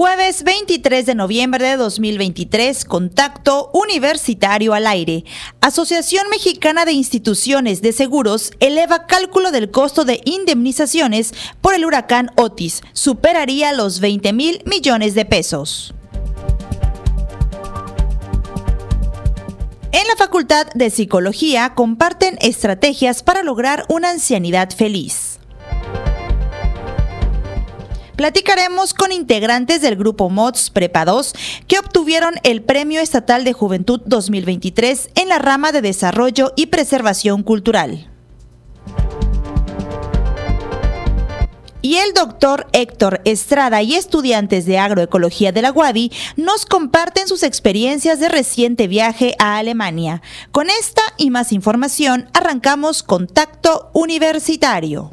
Jueves 23 de noviembre de 2023, contacto universitario al aire. Asociación Mexicana de Instituciones de Seguros eleva cálculo del costo de indemnizaciones por el huracán Otis. Superaría los 20 mil millones de pesos. En la Facultad de Psicología comparten estrategias para lograr una ancianidad feliz. Platicaremos con integrantes del grupo MODS Prepa 2 que obtuvieron el Premio Estatal de Juventud 2023 en la rama de Desarrollo y Preservación Cultural. Y el doctor Héctor Estrada y estudiantes de agroecología de la UADI nos comparten sus experiencias de reciente viaje a Alemania. Con esta y más información arrancamos Contacto Universitario.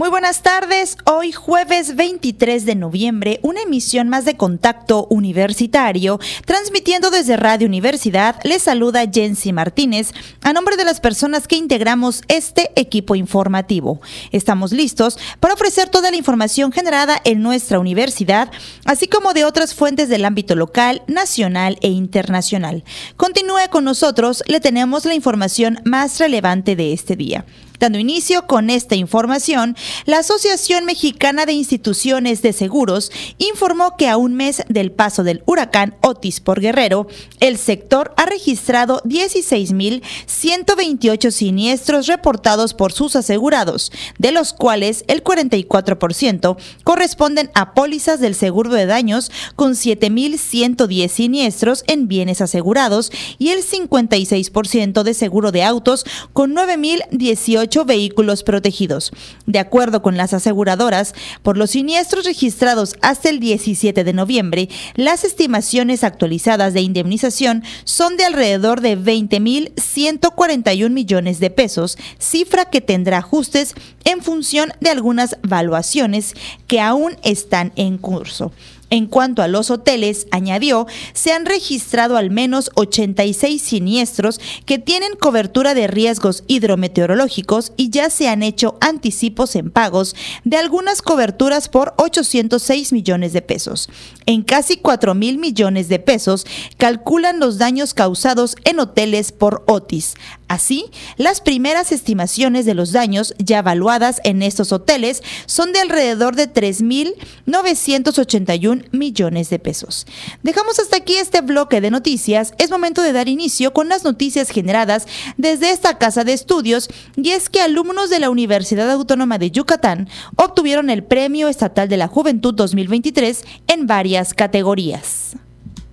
muy buenas tardes. Hoy jueves 23 de noviembre, una emisión más de Contacto Universitario, transmitiendo desde Radio Universidad. Les saluda Jensi Martínez a nombre de las personas que integramos este equipo informativo. Estamos listos para ofrecer toda la información generada en nuestra universidad, así como de otras fuentes del ámbito local, nacional e internacional. Continúe con nosotros, le tenemos la información más relevante de este día. Dando inicio con esta información, la Asociación Mexicana de Instituciones de Seguros informó que a un mes del paso del huracán Otis por Guerrero, el sector ha registrado 16.128 siniestros reportados por sus asegurados, de los cuales el 44% corresponden a pólizas del seguro de daños con 7.110 siniestros en bienes asegurados y el 56% de seguro de autos con 9.018 vehículos protegidos. De acuerdo con las aseguradoras, por los siniestros registrados hasta el 17 de noviembre, las estimaciones actualizadas de indemnización son de alrededor de 20.141 millones de pesos, cifra que tendrá ajustes en función de algunas valuaciones que aún están en curso. En cuanto a los hoteles, añadió, se han registrado al menos 86 siniestros que tienen cobertura de riesgos hidrometeorológicos y ya se han hecho anticipos en pagos de algunas coberturas por 806 millones de pesos. En casi 4 mil millones de pesos calculan los daños causados en hoteles por Otis. Así, las primeras estimaciones de los daños ya evaluadas en estos hoteles son de alrededor de 3.981 millones de pesos. Dejamos hasta aquí este bloque de noticias. Es momento de dar inicio con las noticias generadas desde esta casa de estudios y es que alumnos de la Universidad Autónoma de Yucatán obtuvieron el Premio Estatal de la Juventud 2023 en varias categorías.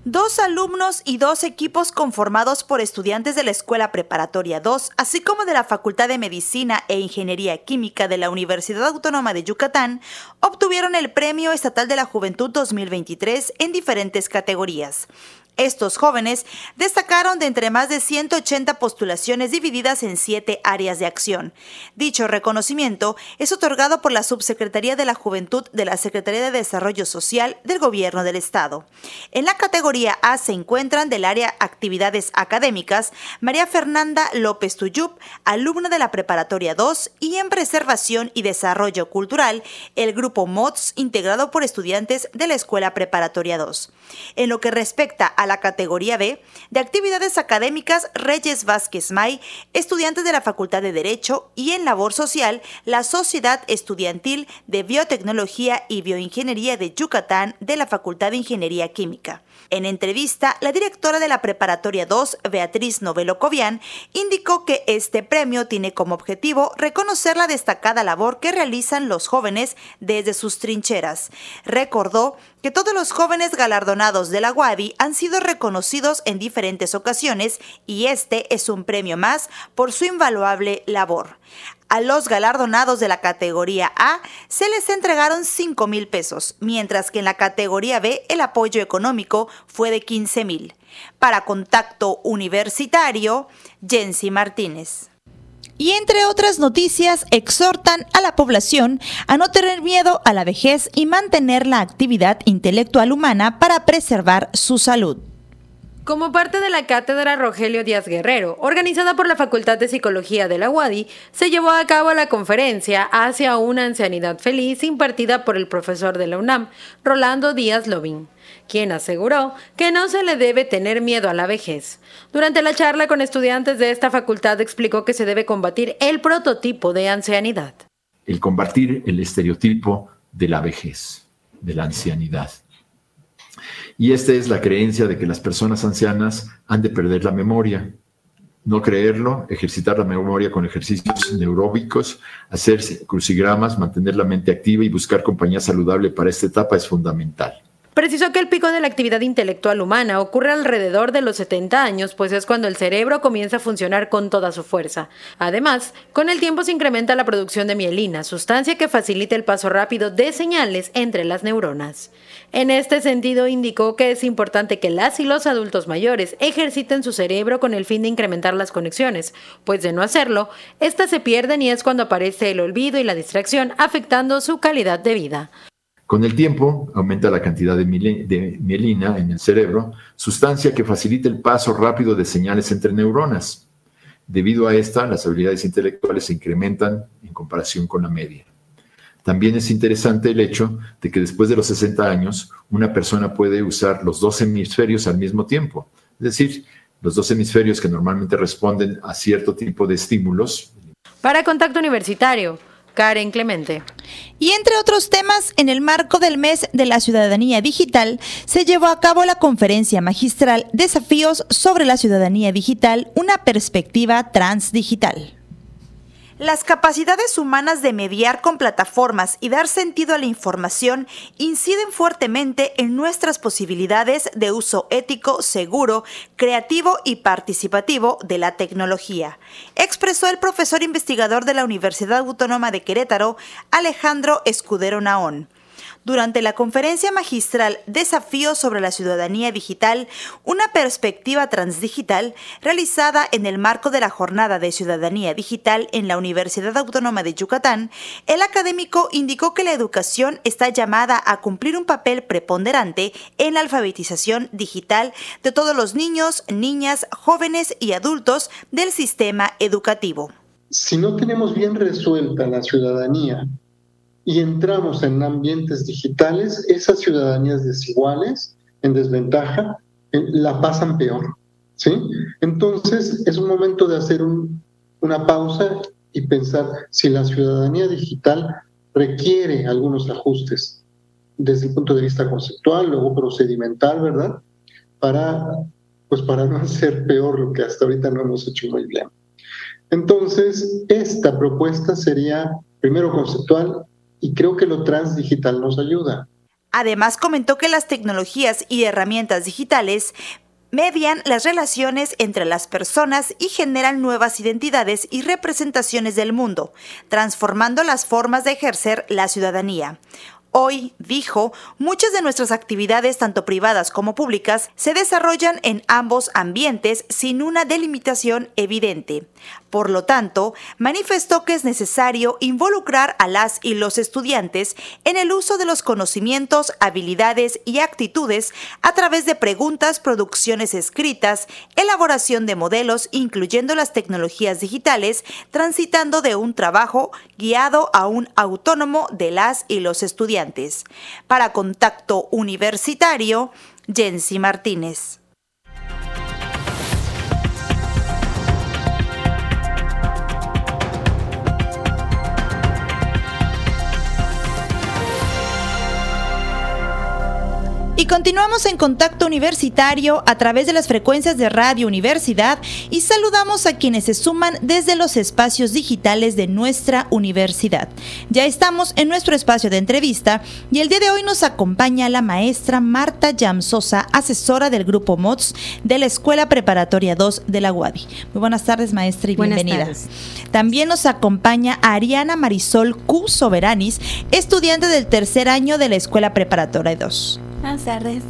Dos alumnos y dos equipos conformados por estudiantes de la Escuela Preparatoria 2, así como de la Facultad de Medicina e Ingeniería Química de la Universidad Autónoma de Yucatán, obtuvieron el Premio Estatal de la Juventud 2023 en diferentes categorías. Estos jóvenes destacaron de entre más de 180 postulaciones divididas en siete áreas de acción. Dicho reconocimiento es otorgado por la Subsecretaría de la Juventud de la Secretaría de Desarrollo Social del Gobierno del Estado. En la categoría A se encuentran del área Actividades Académicas María Fernanda López Tuyup, alumna de la Preparatoria 2, y en Preservación y Desarrollo Cultural, el grupo MOTS integrado por estudiantes de la Escuela Preparatoria 2. En lo que respecta a la categoría B de actividades académicas Reyes Vázquez May, estudiantes de la Facultad de Derecho y en labor social la Sociedad Estudiantil de Biotecnología y Bioingeniería de Yucatán de la Facultad de Ingeniería Química. En entrevista, la directora de la Preparatoria 2, Beatriz Novelo Covian, indicó que este premio tiene como objetivo reconocer la destacada labor que realizan los jóvenes desde sus trincheras. Recordó que todos los jóvenes galardonados de la UADI han sido reconocidos en diferentes ocasiones y este es un premio más por su invaluable labor. A los galardonados de la categoría A se les entregaron 5 mil pesos, mientras que en la categoría B el apoyo económico fue de 15 mil. Para Contacto Universitario, Jensi Martínez. Y entre otras noticias, exhortan a la población a no tener miedo a la vejez y mantener la actividad intelectual humana para preservar su salud. Como parte de la cátedra Rogelio Díaz Guerrero, organizada por la Facultad de Psicología de la UADI, se llevó a cabo la conferencia Hacia una ancianidad feliz impartida por el profesor de la UNAM, Rolando Díaz Lobín, quien aseguró que no se le debe tener miedo a la vejez. Durante la charla con estudiantes de esta facultad explicó que se debe combatir el prototipo de ancianidad. El combatir el estereotipo de la vejez, de la ancianidad y esta es la creencia de que las personas ancianas han de perder la memoria. No creerlo, ejercitar la memoria con ejercicios neuróbicos, hacer crucigramas, mantener la mente activa y buscar compañía saludable para esta etapa es fundamental. Precisó que el pico de la actividad intelectual humana ocurre alrededor de los 70 años, pues es cuando el cerebro comienza a funcionar con toda su fuerza. Además, con el tiempo se incrementa la producción de mielina, sustancia que facilita el paso rápido de señales entre las neuronas. En este sentido, indicó que es importante que las y los adultos mayores ejerciten su cerebro con el fin de incrementar las conexiones, pues de no hacerlo, éstas se pierden y es cuando aparece el olvido y la distracción, afectando su calidad de vida. Con el tiempo aumenta la cantidad de, mielina en el cerebro, sustancia que facilita el paso rápido de señales entre neuronas. Debido a esta, las habilidades intelectuales se incrementan en comparación con la media. También es interesante el hecho de que después de los 60 años, una persona puede usar los dos hemisferios al mismo tiempo. Es decir, los dos hemisferios que normalmente responden a cierto tipo de estímulos. Para Contacto Universitario, Karen Clemente. Y entre otros temas, en el marco del mes de la ciudadanía digital, se llevó a cabo la conferencia magistral Desafíos sobre la ciudadanía digital, una perspectiva transdigital. Las capacidades humanas de mediar con plataformas y dar sentido a la información inciden fuertemente en nuestras posibilidades de uso ético, seguro, creativo y participativo de la tecnología, expresó el profesor investigador de la Universidad Autónoma de Querétaro, Alejandro Escudero Naón. Durante la conferencia magistral Desafíos sobre la Ciudadanía Digital, una perspectiva transdigital, realizada en el marco de la Jornada de Ciudadanía Digital en la Universidad Autónoma de Yucatán, el académico indicó que la educación está llamada a cumplir un papel preponderante en la alfabetización digital de todos los niños, niñas, jóvenes y adultos del sistema educativo. Si no tenemos bien resuelta la ciudadanía y entramos en ambientes digitales, esas ciudadanías desiguales, en desventaja, eh, la pasan peor. ¿sí? Entonces, es un momento de hacer una pausa y pensar si la ciudadanía digital requiere algunos ajustes desde el punto de vista conceptual, luego procedimental, ¿verdad? Para, pues para no hacer peor lo que hasta ahorita no hemos hecho muy bien. Entonces, esta propuesta sería primero conceptual y creo que lo transdigital nos ayuda. Además, comentó que las tecnologías y herramientas digitales median las relaciones entre las personas y generan nuevas identidades y representaciones del mundo, transformando las formas de ejercer la ciudadanía. Hoy, dijo, muchas de nuestras actividades, tanto privadas como públicas, se desarrollan en ambos ambientes sin una delimitación evidente. Por lo tanto, manifestó que es necesario involucrar a las y los estudiantes en el uso de los conocimientos, habilidades y actitudes a través de preguntas, producciones escritas, elaboración de modelos, incluyendo las tecnologías digitales, transitando de un trabajo guiado a un autónomo de las y los estudiantes. Para Contacto Universitario, Jensi Martínez. Continuamos en contacto universitario a través de las frecuencias de Radio Universidad y saludamos a quienes se suman desde los espacios digitales de nuestra universidad. Ya estamos en nuestro espacio de entrevista y el día de hoy nos acompaña la maestra Marta Yamsosa, asesora del grupo MOTS de la Escuela Preparatoria 2 de la UADI. Muy buenas tardes, maestra, y Buenas bienvenida. tardes. También nos acompaña Ariana Marisol Q. Soberanis, estudiante del tercer año de la Escuela Preparatoria 2. Buenas tardes.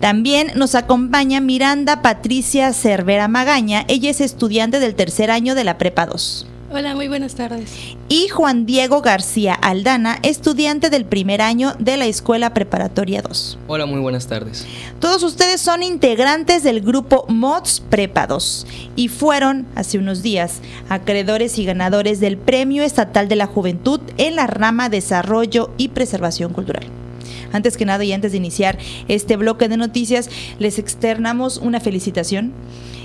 También nos acompaña Miranda Patricia Cervera Magaña, ella es estudiante del tercer año de la Prepa 2. Hola, muy buenas tardes. Y Juan Diego García Aldana, estudiante del primer año de la Escuela Preparatoria 2. Hola, muy buenas tardes. Todos ustedes son integrantes del grupo MODS Prepa 2 y fueron, hace unos días, acreedores y ganadores del Premio Estatal de la Juventud en la rama Desarrollo y Preservación Cultural. Antes que nada y antes de iniciar este bloque de noticias, les externamos una felicitación.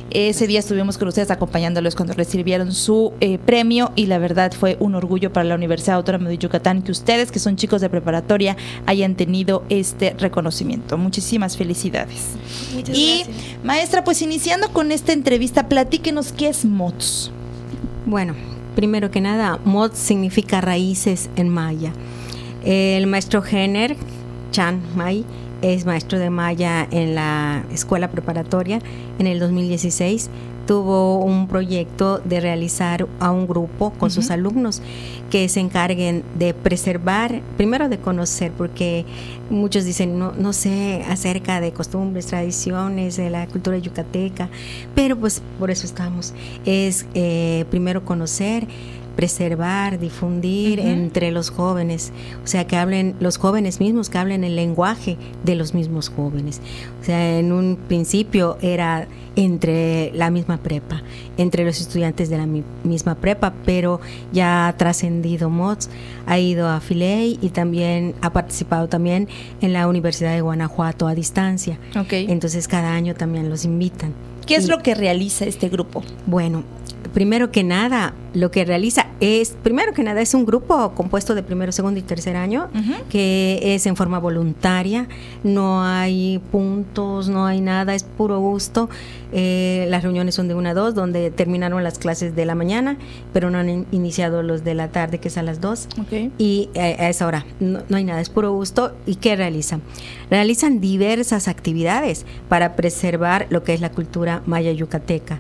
Ese día estuvimos con ustedes acompañándolos cuando recibieron su eh, premio y la verdad fue un orgullo para la Universidad Autónoma de Yucatán que ustedes, que son chicos de preparatoria, hayan tenido este reconocimiento. Muchísimas felicidades. Muchas y gracias. maestra, pues iniciando con esta entrevista, platíquenos qué es MOTS. Bueno, primero que nada, mod significa raíces en maya. El maestro Jenner Chan Mai es maestro de maya en la escuela preparatoria. En el 2016 tuvo un proyecto de realizar a un grupo con sus alumnos que se encarguen de preservar, primero de conocer, porque muchos dicen, no, no sé acerca de costumbres, tradiciones, de la cultura yucateca, pero pues por eso estamos. Es eh, primero conocer, preservar, difundir entre los jóvenes, o sea, que hablen los jóvenes mismos, que hablen el lenguaje de los mismos jóvenes. O sea, en un principio era entre la misma prepa, entre los estudiantes de la mi- misma prepa, pero ya ha trascendido MOTS, ha ido a Filey y también ha participado también en la Universidad de Guanajuato a distancia. Entonces cada año también los invitan. ¿Qué es Y- lo que realiza este grupo? bueno, primero que nada, lo que realiza es, primero que nada, es un grupo compuesto de primero, segundo y tercer año, que es en forma voluntaria, no hay puntos, no hay nada, es puro gusto. Eh, las reuniones son de una a dos, donde terminaron las clases de la mañana, pero no han in- iniciado los de la tarde, que es a las dos. Ok. Y eh, a esa hora no, no hay nada, es puro gusto. ¿Y qué realizan? Realizan diversas actividades para preservar lo que es la cultura maya yucateca.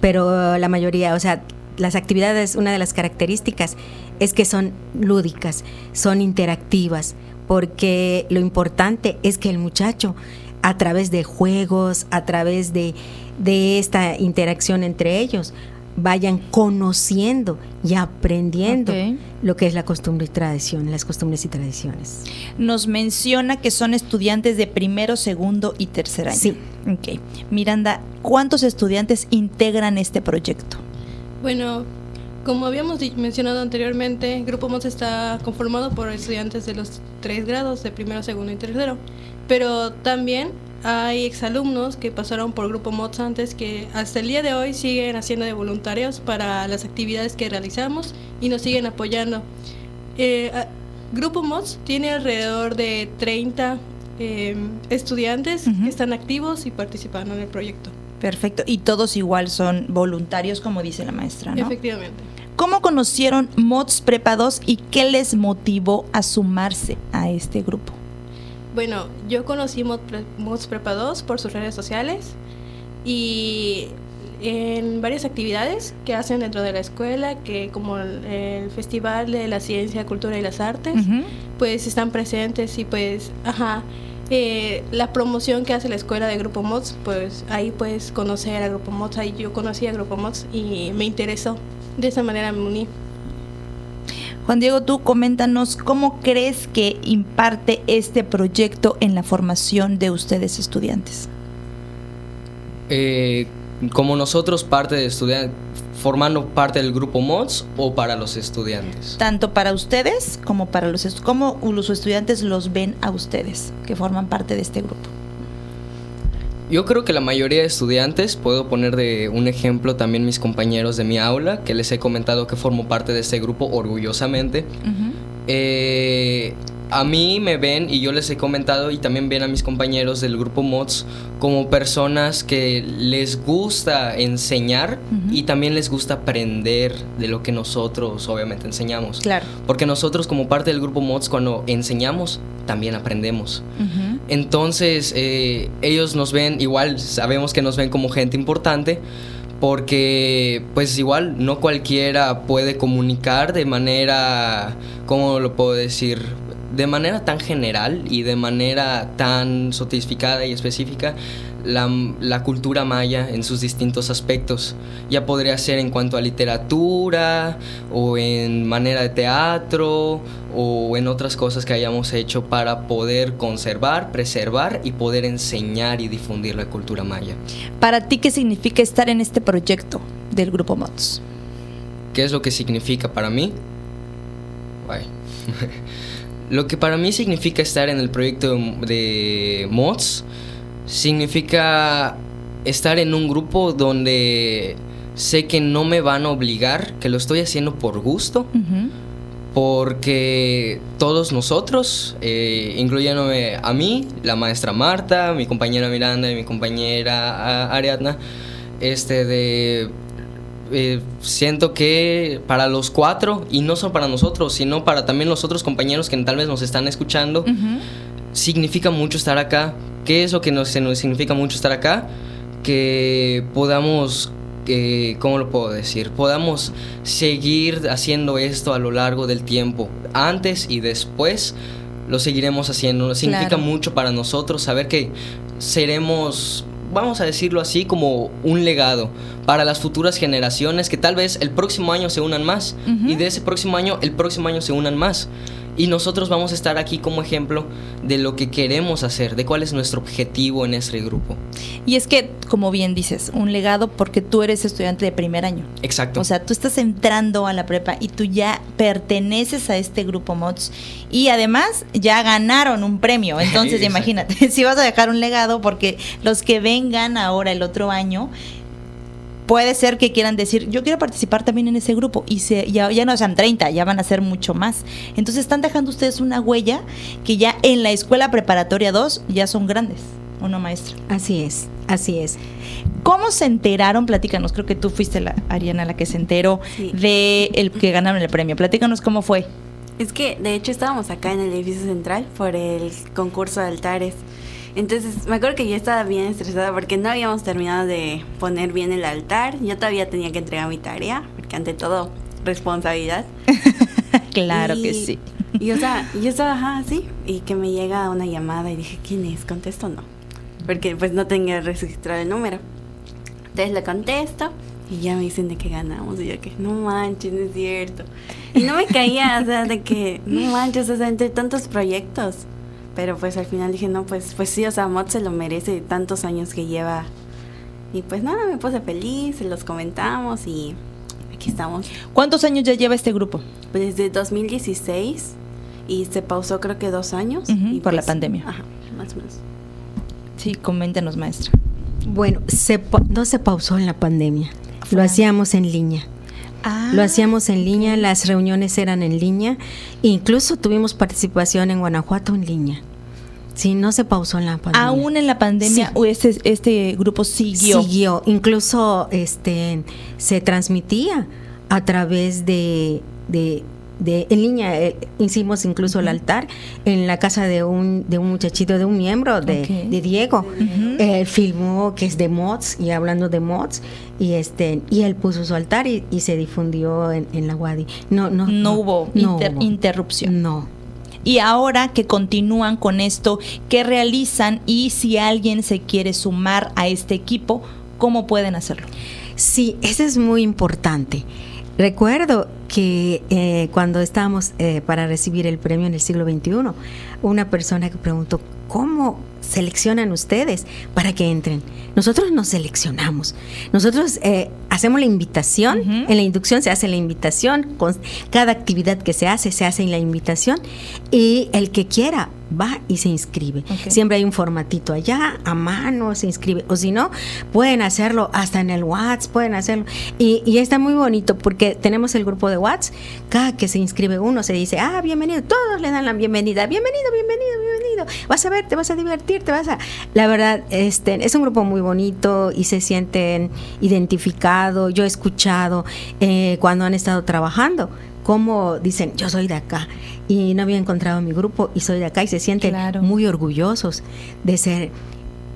Pero la mayoría, o sea, las actividades, una de las características es que son lúdicas, son interactivas, porque lo importante es que el muchacho, a través de juegos, a través de, de esta interacción entre ellos, vayan conociendo y aprendiendo lo que es la costumbre y tradición, las costumbres y tradiciones. Nos menciona que son estudiantes de primero, segundo y tercer año. Sí. Ok. Miranda, ¿cuántos estudiantes integran este proyecto? Bueno, como habíamos mencionado anteriormente, Grupo MOS está conformado por estudiantes de los tres grados, de primero, segundo y tercero. Pero también hay exalumnos que pasaron por Grupo MOS antes que hasta el día de hoy siguen haciendo de voluntarios para las actividades que realizamos y nos siguen apoyando. Eh, Grupo MOS tiene alrededor de 30 eh, estudiantes que están activos y participando en el proyecto. Perfecto. Y todos igual son voluntarios, como dice la maestra, ¿no? Efectivamente. ¿Cómo conocieron MODS Prepa 2 y qué les motivó a sumarse a este grupo? Bueno, yo conocí Pre- Mods Prepa 2 por sus redes sociales y en varias actividades que hacen dentro de la escuela, que como el, el Festival de la Ciencia, Cultura y las Artes, pues están presentes y pues, ajá, eh, la promoción que hace la escuela de Grupo Mods, pues ahí puedes conocer a Grupo Mods, ahí yo conocí a Grupo Mods y me interesó. De esa manera me uní. Juan Diego, tú coméntanos cómo crees que imparte este proyecto en la formación de ustedes estudiantes. Eh, como nosotros parte de estudiantes, formando parte del grupo MODS o para los estudiantes. Tanto para ustedes como para los cómo los estudiantes los ven a ustedes que forman parte de este grupo. Yo creo que la mayoría de estudiantes, puedo poner de un ejemplo también mis compañeros de mi aula, que les he comentado que formo parte de este grupo orgullosamente, Ujú. eh, a mí me ven y yo les he comentado y también ven a mis compañeros del grupo MODS como personas que les gusta enseñar y también les gusta aprender de lo que nosotros obviamente enseñamos. Claro. Porque nosotros como parte del grupo MODS cuando enseñamos también aprendemos. Entonces eh, ellos nos ven igual, sabemos que nos ven como gente importante porque pues igual no cualquiera puede comunicar de manera, ¿cómo lo puedo decir? De manera tan general y de manera tan sotificada y específica la, cultura maya en sus distintos aspectos. Ya podría ser en cuanto a literatura o en manera de teatro o en otras cosas que hayamos hecho para poder conservar, preservar y poder enseñar y difundir la cultura maya. Para ti, ¿qué significa estar en este proyecto del Grupo MOTS? ¿Qué es lo que significa para mí? lo que para mí significa estar en el proyecto de MOTS significa estar en un grupo donde sé que no me van a obligar, que lo estoy haciendo por gusto, porque todos nosotros, eh, incluyéndome a mí, la maestra Marta, mi compañera Miranda y mi compañera Ariadna, este de eh, siento que para los cuatro, y no solo para nosotros, sino para también los otros compañeros que tal vez nos están escuchando, significa mucho estar acá ¿Qué es lo que nos, significa mucho estar acá? Que podamos eh, ¿cómo lo puedo decir? Podamos seguir haciendo esto a lo largo del tiempo, antes y después lo seguiremos haciendo. Significa mucho para nosotros saber que seremos, vamos a decirlo así, como un legado para las futuras generaciones que tal vez el próximo año se unan más y de ese próximo año el próximo año se unan más. Y nosotros vamos a estar aquí como ejemplo de lo que queremos hacer, de cuál es nuestro objetivo en este grupo. Y es que, como bien dices, un legado porque tú eres estudiante de primer año. Exacto. O sea, tú estás entrando a la prepa y tú ya perteneces a este grupo MODS y además ya ganaron un premio. Entonces, imagínate, si vas a dejar un legado porque los que vengan ahora el otro año puede ser que quieran decir, yo quiero participar también en ese grupo y se, ya, ya no sean 30, ya van a ser mucho más. Entonces están dejando ustedes una huella que ya en la escuela preparatoria 2 ya son grandes, ¿o no, maestra? Así es, así es. ¿Cómo se enteraron? Platícanos, creo que tú fuiste la Ariana la que se enteró de el que ganaron el premio. Platícanos cómo fue. Es que de hecho estábamos acá en el edificio central por el concurso de altares entonces, me acuerdo que yo estaba bien estresada porque no habíamos terminado de poner bien el altar. Yo todavía tenía que entregar mi tarea, porque ante todo, responsabilidad. claro que sí. Y yo estaba, yo estaba así, y que me llega una llamada y dije, ¿quién es? ¿Contesto o no? Porque pues no tenía registrado el número. Entonces le contesto y ya me dicen de que ganamos. Y yo que, no manches, no es cierto. Y no me caía, o sea, de que, no manches, o sea, entre tantos proyectos. Pero pues al final dije, no, pues, pues sí, o sea, Mod se lo merece tantos años que lleva. Y pues nada, me puse feliz, se los comentamos y aquí estamos. ¿Cuántos años ya lleva este grupo? Pues desde 2016 y se pausó creo que dos años. y por la pues, pandemia. Ajá, más o menos. Sí, coméntanos, maestra. Bueno, se, no se pausó en la pandemia, lo hacíamos en línea. Ah, lo hacíamos en línea, las reuniones eran en línea, incluso tuvimos participación en Guanajuato en línea. Sí, no se pausó en la pandemia. Aún en la pandemia, este, este grupo siguió. Siguió, incluso este se transmitía a través de, de de, en línea. Eh, hicimos incluso el altar en la casa de un, de un muchachito, de un miembro de, de Diego. Él filmó que es de mods y hablando de mods y este y él puso su altar y, se difundió en, la Wadi. No, no, no, hubo interrupción. No. Y ahora que continúan con esto, ¿qué realizan? Y si alguien se quiere sumar a este equipo, ¿cómo pueden hacerlo? Sí, eso es muy importante. Recuerdo que eh, cuando estábamos eh, para recibir el premio en el siglo XXI, una persona que preguntó, ¿cómo seleccionan ustedes para que entren. Nosotros nos seleccionamos. Nosotros eh, hacemos la invitación. En la inducción se hace la invitación. Con cada actividad que se hace, se hace en la invitación. Y el que quiera va y se inscribe. Siempre hay un formatito allá, a mano, se inscribe. O si no, pueden hacerlo hasta en el WhatsApp, pueden hacerlo. Y, y, está muy bonito porque tenemos el grupo de WhatsApp. Cada que se inscribe uno se dice, ah, bienvenido. Todos le dan la bienvenida. Bienvenido, bienvenido, bienvenido. Vas a ver, te vas a divertir, te vas a... La verdad, este, es un grupo muy bonito y se sienten identificados. Yo he escuchado eh, cuando han estado trabajando cómo dicen, yo soy de acá y no había encontrado mi grupo y soy de acá y se sienten muy orgullosos de ser,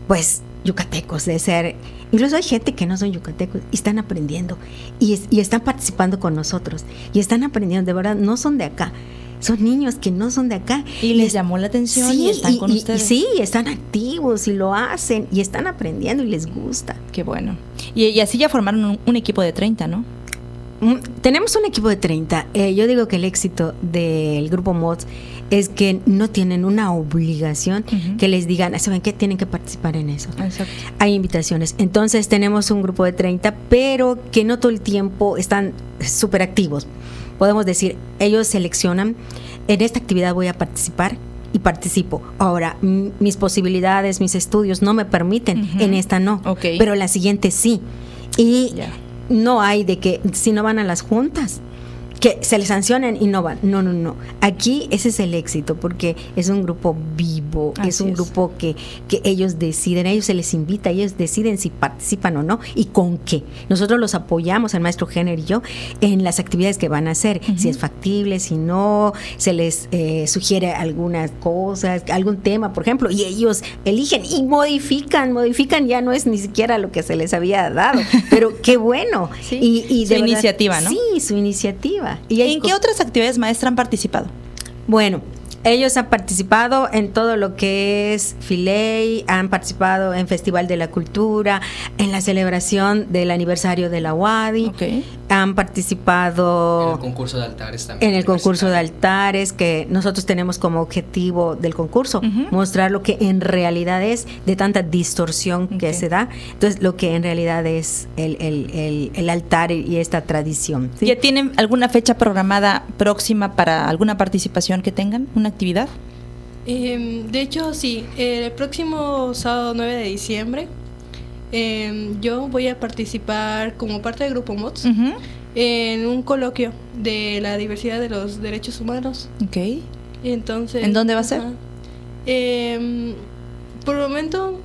pues, yucatecos, de ser... Incluso hay gente que no son yucatecos y están aprendiendo y, y están participando con nosotros y están aprendiendo, de verdad, no son de acá son niños que no son de acá. Y les llamó la atención y están con ustedes. sí, están activos y lo hacen y están aprendiendo y les gusta. Qué bueno. Y, así ya formaron un, equipo de 30, ¿no? Tenemos un equipo de 30. Eh, yo digo que el éxito del grupo MODS es que no tienen una obligación que les digan, ¿saben qué? Tienen que participar en eso. Hay invitaciones. Entonces tenemos un grupo de 30, pero que no todo el tiempo están súper activos. Podemos decir, ellos seleccionan, en esta actividad voy a participar y participo. Ahora, mis posibilidades, mis estudios no me permiten, en esta no, pero la siguiente sí. Y no hay de que si no van a las juntas, que se les sancionen y no van. No, no, no. Aquí ese es el éxito porque es un grupo vivo, es un grupo que, que ellos deciden, a ellos se les invita, ellos deciden si participan o no y con qué. Nosotros los apoyamos, el maestro Jenner y yo, en las actividades que van a hacer, si es factible, si no, se les eh, sugiere algunas cosas, algún tema, por ejemplo, y ellos eligen y modifican, modifican, ya no es ni siquiera lo que se les había dado, pero qué bueno. Y, y su iniciativa, ¿no? Sí, su iniciativa. ¿Y en qué otras actividades maestra han participado? Bueno, ellos han participado en todo lo que es Filey, han participado en Festival de la Cultura, en la celebración del aniversario de la UADI, han participado en el concurso de altares también. En el concurso de altares, que nosotros tenemos como objetivo del concurso, mostrar lo que en realidad es de tanta distorsión que se da. Entonces, lo que en realidad es el, el, el, altar y esta tradición. ¿Ya tienen alguna fecha programada próxima para alguna participación que tengan? ¿Una actividad? Em, de hecho, sí. El próximo sábado 9 de diciembre em, yo voy a participar como parte del Grupo MOTS en un coloquio de la diversidad de los derechos humanos. Ok. Entonces... ¿En dónde va a ser? Em, por el momento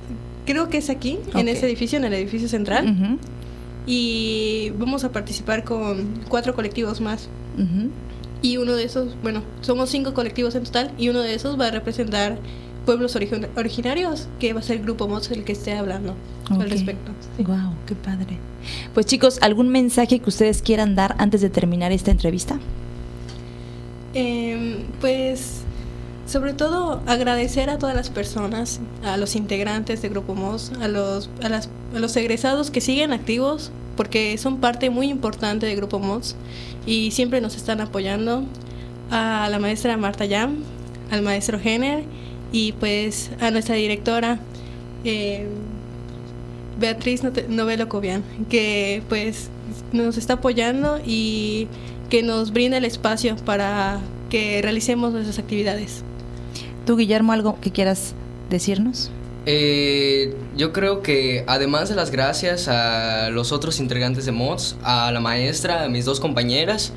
creo que es aquí, en ese edificio, en el edificio central. Y vamos a participar con cuatro colectivos más. Y uno de esos, bueno, somos cinco colectivos en total y uno de esos va a representar pueblos originarios, que va a ser el grupo MOS el que esté hablando al respecto. Wow, qué padre. Pues chicos, ¿algún mensaje que ustedes quieran dar antes de terminar esta entrevista? Em, pues sobre todo agradecer a todas las personas, a los integrantes de Grupo MOS, a los, a, las, a los egresados que siguen activos, porque son parte muy importante de Grupo MOS y siempre nos están apoyando. A la maestra Marta Yam, al maestro Jenner y pues a nuestra directora eh, Beatriz Novelo Cobian, que pues nos está apoyando y que nos brinda el espacio para que realicemos nuestras actividades. ¿Tú, Guillermo, algo que quieras decirnos? Eh, yo creo que además de las gracias a los otros integrantes de MODS, a la maestra, a mis dos compañeras,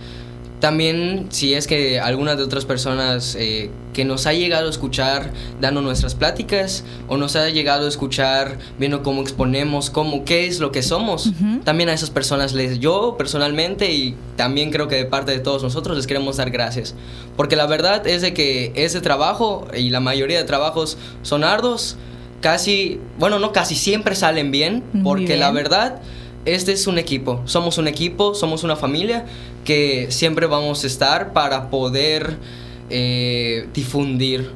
también si es que alguna de otras personas eh, que nos ha llegado a escuchar dando nuestras pláticas o nos ha llegado a escuchar viendo cómo exponemos, cómo, qué es lo que somos, también a esas personas les, yo personalmente y también creo que de parte de todos nosotros les queremos dar gracias. Porque la verdad es de que ese trabajo y la mayoría de trabajos son ardos casi, bueno, no casi siempre salen bien, porque la verdad, este es un equipo, somos un equipo, somos una familia que siempre vamos a estar para poder eh, difundir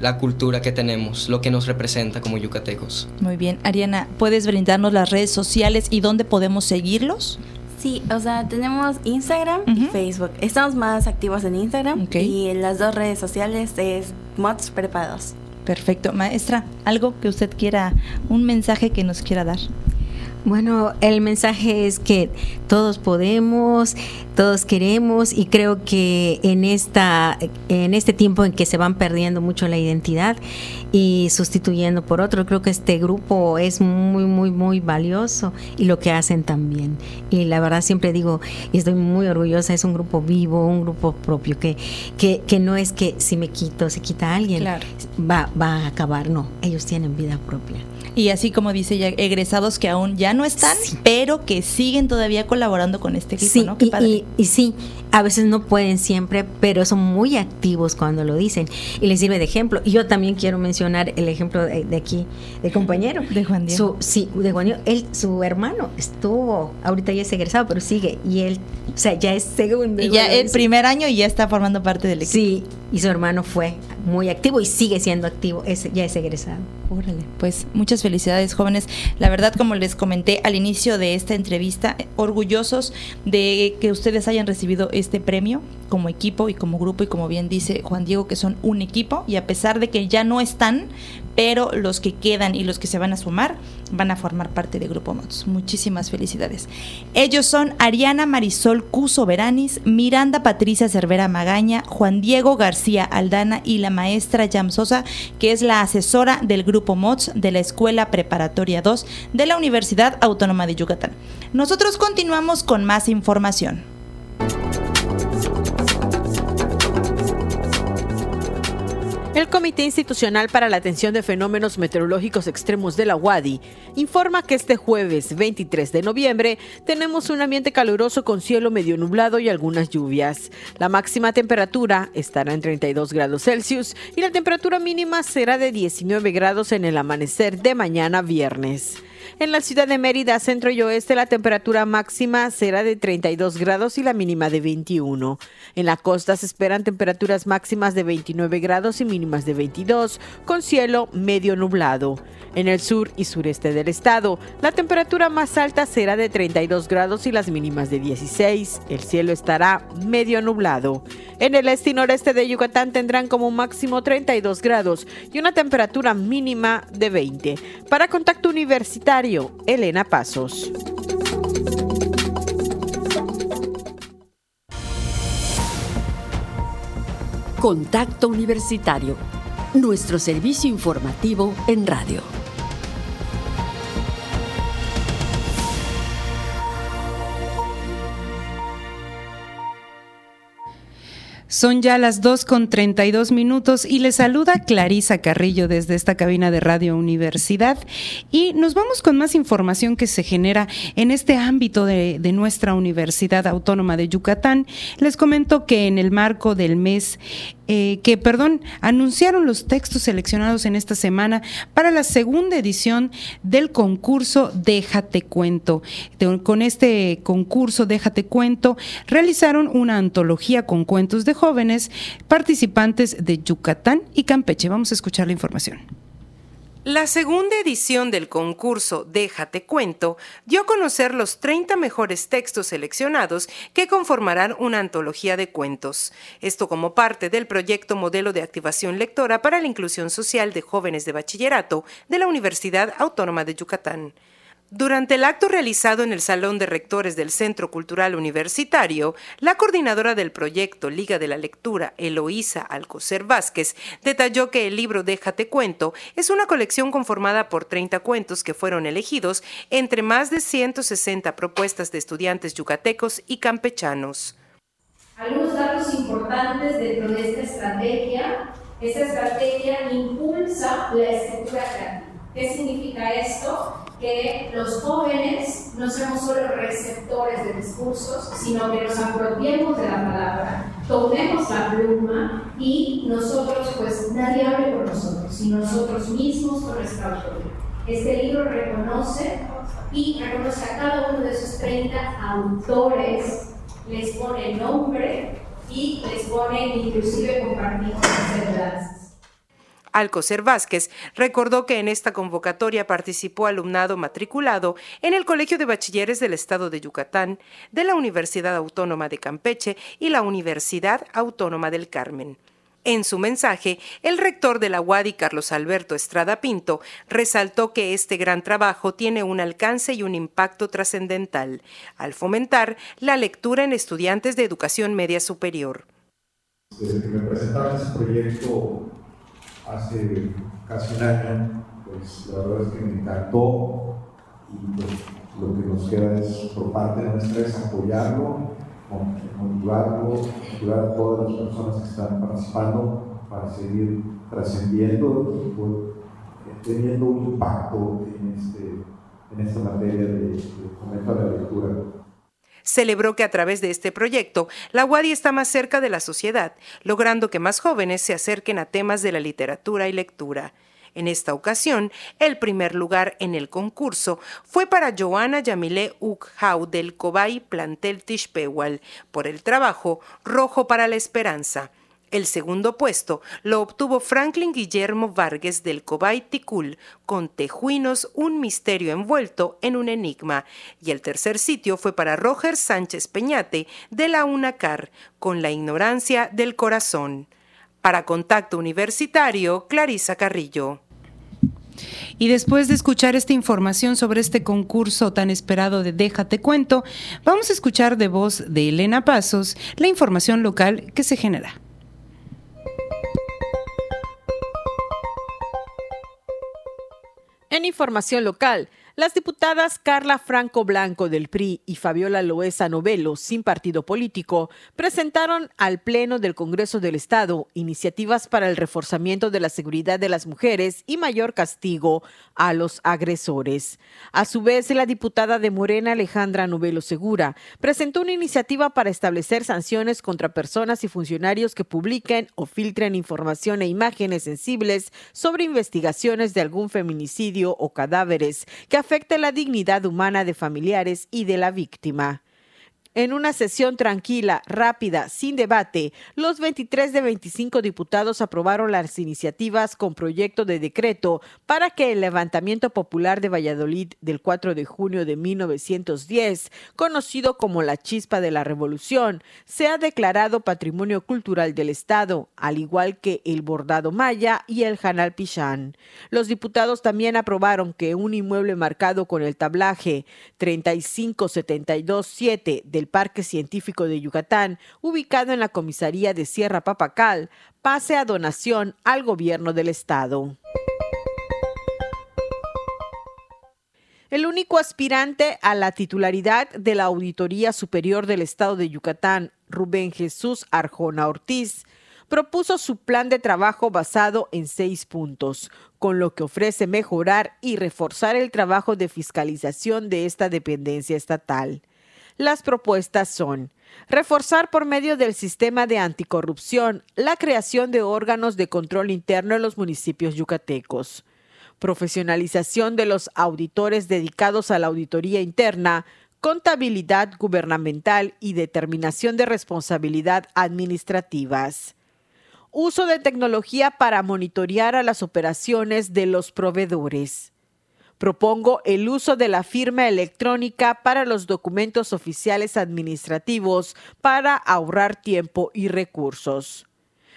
la cultura que tenemos, lo que nos representa como yucatecos. Muy bien, Ariana, ¿puedes brindarnos las redes sociales y dónde podemos seguirlos? Sí, o sea, tenemos Instagram y Facebook. Estamos más activos en Instagram y en las dos redes sociales es Mods Preparados. Perfecto. Maestra, algo que usted quiera, un mensaje que nos quiera dar. Bueno, el mensaje es que todos podemos, todos queremos y creo que en esta en este tiempo en que se van perdiendo mucho la identidad y sustituyendo por otro, creo que este grupo es muy muy muy valioso y lo que hacen también. Y la verdad siempre digo y estoy muy orgullosa, es un grupo vivo, un grupo propio que que, que no es que si me quito, se quita alguien, va va a acabar, no, ellos tienen vida propia. Y así como dice ya, egresados que aún ya no están, pero que siguen todavía colaborando con este equipo, sí, ¿no? Y, y, sí, a veces no pueden siempre, pero son muy activos cuando lo dicen y les sirve de ejemplo. Y yo también quiero mencionar el ejemplo de, aquí, de compañero. De Juan Diego. sí, de Juan Diego. Él, su hermano estuvo, ahorita ya es egresado, pero sigue. Y él, o sea, ya es segundo. Y ya el primer año y ya está formando parte del equipo. Sí, y su hermano fue muy activo y sigue siendo activo, es, ya es egresado. Órale, pues muchas felicidades jóvenes. La verdad, como les comenté al inicio de esta entrevista, orgullosos de que ustedes hayan recibido este premio como equipo y como grupo y como bien dice Juan Diego que son un equipo y a pesar de que ya no están, pero los que quedan y los que se van a sumar van a formar parte de Grupo Mods. Muchísimas felicidades. Ellos son Ariana Marisol Cuso Veranis, Miranda Patricia Cervera Magaña, Juan Diego García Aldana y la maestra Yam Sosa, que es la asesora del Grupo Mods de la Escuela Preparatoria 2 de la Universidad Autónoma de Yucatán. Nosotros continuamos con más información. El Comité Institucional para la Atención de Fenómenos Meteorológicos Extremos de la UADI informa que este jueves 23 de noviembre tenemos un ambiente caluroso con cielo medio nublado y algunas lluvias. La máxima temperatura estará en 32 grados Celsius y la temperatura mínima será de 19 grados en el amanecer de mañana viernes. En la ciudad de Mérida, centro y oeste, la temperatura máxima será de 32 grados y la mínima de 21. En la costa se esperan temperaturas máximas de 29 grados y mínimas de 22, con cielo medio nublado. En el sur y sureste del estado, la temperatura más alta será de 32 grados y las mínimas de 16. El cielo estará medio nublado. En el este y noreste de Yucatán tendrán como máximo 32 grados y una temperatura mínima de 20. Para contacto universitario, Elena Pasos. Contacto Universitario, nuestro servicio informativo en radio. Son ya las 2 con 32 minutos y les saluda Clarisa Carrillo desde esta cabina de Radio Universidad y nos vamos con más información que se genera en este ámbito de, de nuestra Universidad Autónoma de Yucatán. Les comento que en el marco del mes eh, que, perdón, anunciaron los textos seleccionados en esta semana para la segunda edición del concurso Déjate Cuento. Con este concurso Déjate Cuento realizaron una antología con cuentos de jóvenes participantes de Yucatán y Campeche. Vamos a escuchar la información. La segunda edición del concurso Déjate Cuento dio a conocer los 30 mejores textos seleccionados que conformarán una antología de cuentos. Esto como parte del proyecto Modelo de Activación Lectora para la Inclusión Social de Jóvenes de Bachillerato de la Universidad Autónoma de Yucatán. Durante el acto realizado en el Salón de Rectores del Centro Cultural Universitario, la coordinadora del proyecto Liga de la Lectura, Eloísa Alcocer Vázquez, detalló que el libro Déjate Cuento es una colección conformada por 30 cuentos que fueron elegidos entre más de 160 propuestas de estudiantes yucatecos y campechanos. Algunos datos importantes dentro de esta estrategia. Esta estrategia impulsa la escritura. ¿Qué significa esto? Que los jóvenes no seamos solo receptores de discursos, sino que nos apropiemos de la palabra, tomemos la pluma y nosotros, pues nadie hable por nosotros, sino nosotros mismos con nuestra autoridad. Este libro reconoce y reconoce a cada uno de esos 30 autores, les pone nombre y les pone inclusive compartir las Alcocer Vázquez recordó que en esta convocatoria participó alumnado matriculado en el Colegio de Bachilleres del Estado de Yucatán, de la Universidad Autónoma de Campeche y la Universidad Autónoma del Carmen. En su mensaje, el rector de la UADI, Carlos Alberto Estrada Pinto, resaltó que este gran trabajo tiene un alcance y un impacto trascendental al fomentar la lectura en estudiantes de educación media superior. Desde que me ese proyecto hace casi un año, pues la verdad es que me encantó y pues, lo que nos queda es por parte nuestra es apoyarlo, motivarlo, ayudar a todas las personas que están participando para seguir trascendiendo y pues, teniendo un impacto en, este, en esta materia de, de a la lectura celebró que a través de este proyecto la UADI está más cerca de la sociedad, logrando que más jóvenes se acerquen a temas de la literatura y lectura. En esta ocasión, el primer lugar en el concurso fue para Joana Yamile Ukhau del Cobay Plantel Tishpewal por el trabajo Rojo para la Esperanza. El segundo puesto lo obtuvo Franklin Guillermo Vargas del Cobay Ticul con Tejuinos, un misterio envuelto en un enigma. Y el tercer sitio fue para Roger Sánchez Peñate de la UNACAR con La ignorancia del corazón. Para Contacto Universitario, Clarisa Carrillo. Y después de escuchar esta información sobre este concurso tan esperado de Déjate Cuento, vamos a escuchar de voz de Elena Pasos la información local que se genera. En información local, las diputadas Carla Franco Blanco del PRI y Fabiola Loesa Novelo, sin partido político, presentaron al Pleno del Congreso del Estado iniciativas para el reforzamiento de la seguridad de las mujeres y mayor castigo a los agresores. A su vez, la diputada de Morena, Alejandra Novelo Segura, presentó una iniciativa para establecer sanciones contra personas y funcionarios que publiquen o filtren información e imágenes sensibles sobre investigaciones de algún feminicidio o cadáveres que afecte la dignidad humana de familiares y de la víctima. En una sesión tranquila, rápida, sin debate, los 23 de 25 diputados aprobaron las iniciativas con proyecto de decreto para que el levantamiento popular de Valladolid del 4 de junio de 1910, conocido como la chispa de la revolución, sea declarado patrimonio cultural del Estado, al igual que el bordado maya y el janal pichán. Los diputados también aprobaron que un inmueble marcado con el tablaje 35727 del Parque Científico de Yucatán, ubicado en la comisaría de Sierra Papacal, pase a donación al gobierno del estado. El único aspirante a la titularidad de la Auditoría Superior del Estado de Yucatán, Rubén Jesús Arjona Ortiz, propuso su plan de trabajo basado en seis puntos, con lo que ofrece mejorar y reforzar el trabajo de fiscalización de esta dependencia estatal. Las propuestas son reforzar por medio del sistema de anticorrupción la creación de órganos de control interno en los municipios yucatecos, profesionalización de los auditores dedicados a la auditoría interna, contabilidad gubernamental y determinación de responsabilidad administrativas. Uso de tecnología para monitorear a las operaciones de los proveedores Propongo el uso de la firma electrónica para los documentos oficiales administrativos para ahorrar tiempo y recursos.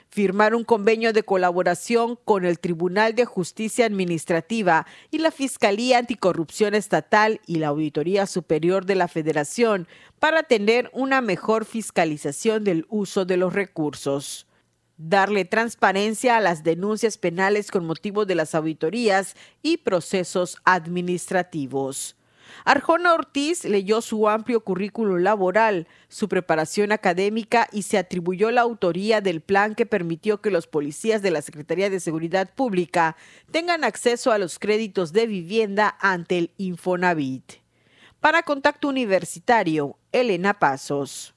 Firmar un convenio de colaboración con el Tribunal de Justicia Administrativa y la Fiscalía Anticorrupción Estatal y la Auditoría Superior de la Federación para tener una mejor fiscalización del uso de los recursos darle transparencia a las denuncias penales con motivo de las auditorías y procesos administrativos. Arjona Ortiz leyó su amplio currículo laboral, su preparación académica y se atribuyó la autoría del plan que permitió que los policías de la Secretaría de Seguridad Pública tengan acceso a los créditos de vivienda ante el Infonavit. Para Contacto Universitario, Elena Pasos.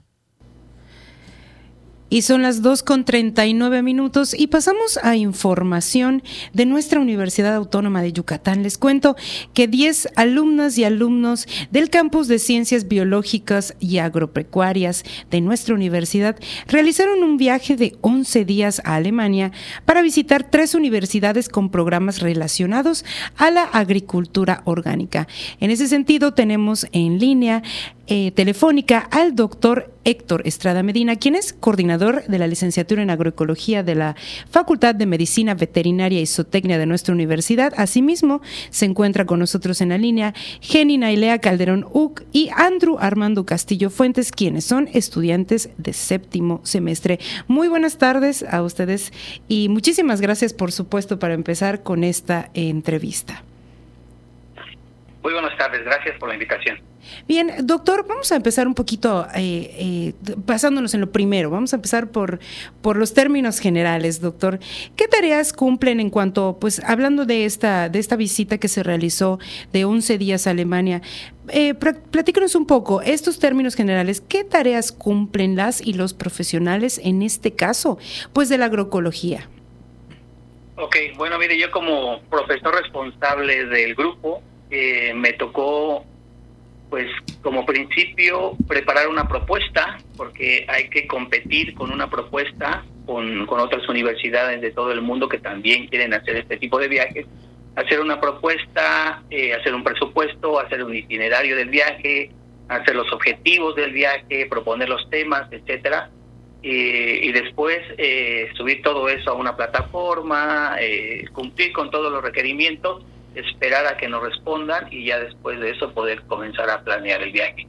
Y son las 2 con 39 minutos y pasamos a información de nuestra Universidad Autónoma de Yucatán. Les cuento que 10 alumnas y alumnos del campus de Ciencias Biológicas y Agropecuarias de nuestra universidad realizaron un viaje de 11 días a Alemania para visitar tres universidades con programas relacionados a la agricultura orgánica. En ese sentido, tenemos en línea eh, telefónica al doctor Héctor Estrada Medina, quien es coordinador de la licenciatura en agroecología de la Facultad de Medicina Veterinaria y Zootecnia de nuestra universidad. Asimismo, se encuentra con nosotros en la línea Jenny Nailea Calderón Uc y Andrew Armando Castillo Fuentes, quienes son estudiantes de séptimo semestre. Muy buenas tardes a ustedes y muchísimas gracias, por supuesto, para empezar con esta entrevista. Tardes, gracias por la invitación. Bien, doctor, vamos a empezar un poquito eh, eh, basándonos en lo primero. Vamos a empezar por, por los términos generales, doctor. ¿Qué tareas cumplen en cuanto, pues, hablando de esta, de esta visita que se realizó de 11 días a Alemania? Eh, platícanos un poco, estos términos generales, ¿qué tareas cumplen las y los profesionales en este caso, pues, de la agroecología? Ok, bueno, mire, yo como profesor responsable del grupo, eh, me tocó, pues como principio, preparar una propuesta, porque hay que competir con una propuesta con, otras universidades de todo el mundo que también quieren hacer este tipo de viajes. Hacer una propuesta, eh, hacer un presupuesto, hacer un itinerario del viaje, hacer los objetivos del viaje, proponer los temas, etcétera. y después eh, subir todo eso a una plataforma, cumplir con todos los requerimientos esperar a que nos respondan y ya después de eso poder comenzar a planear el viaje.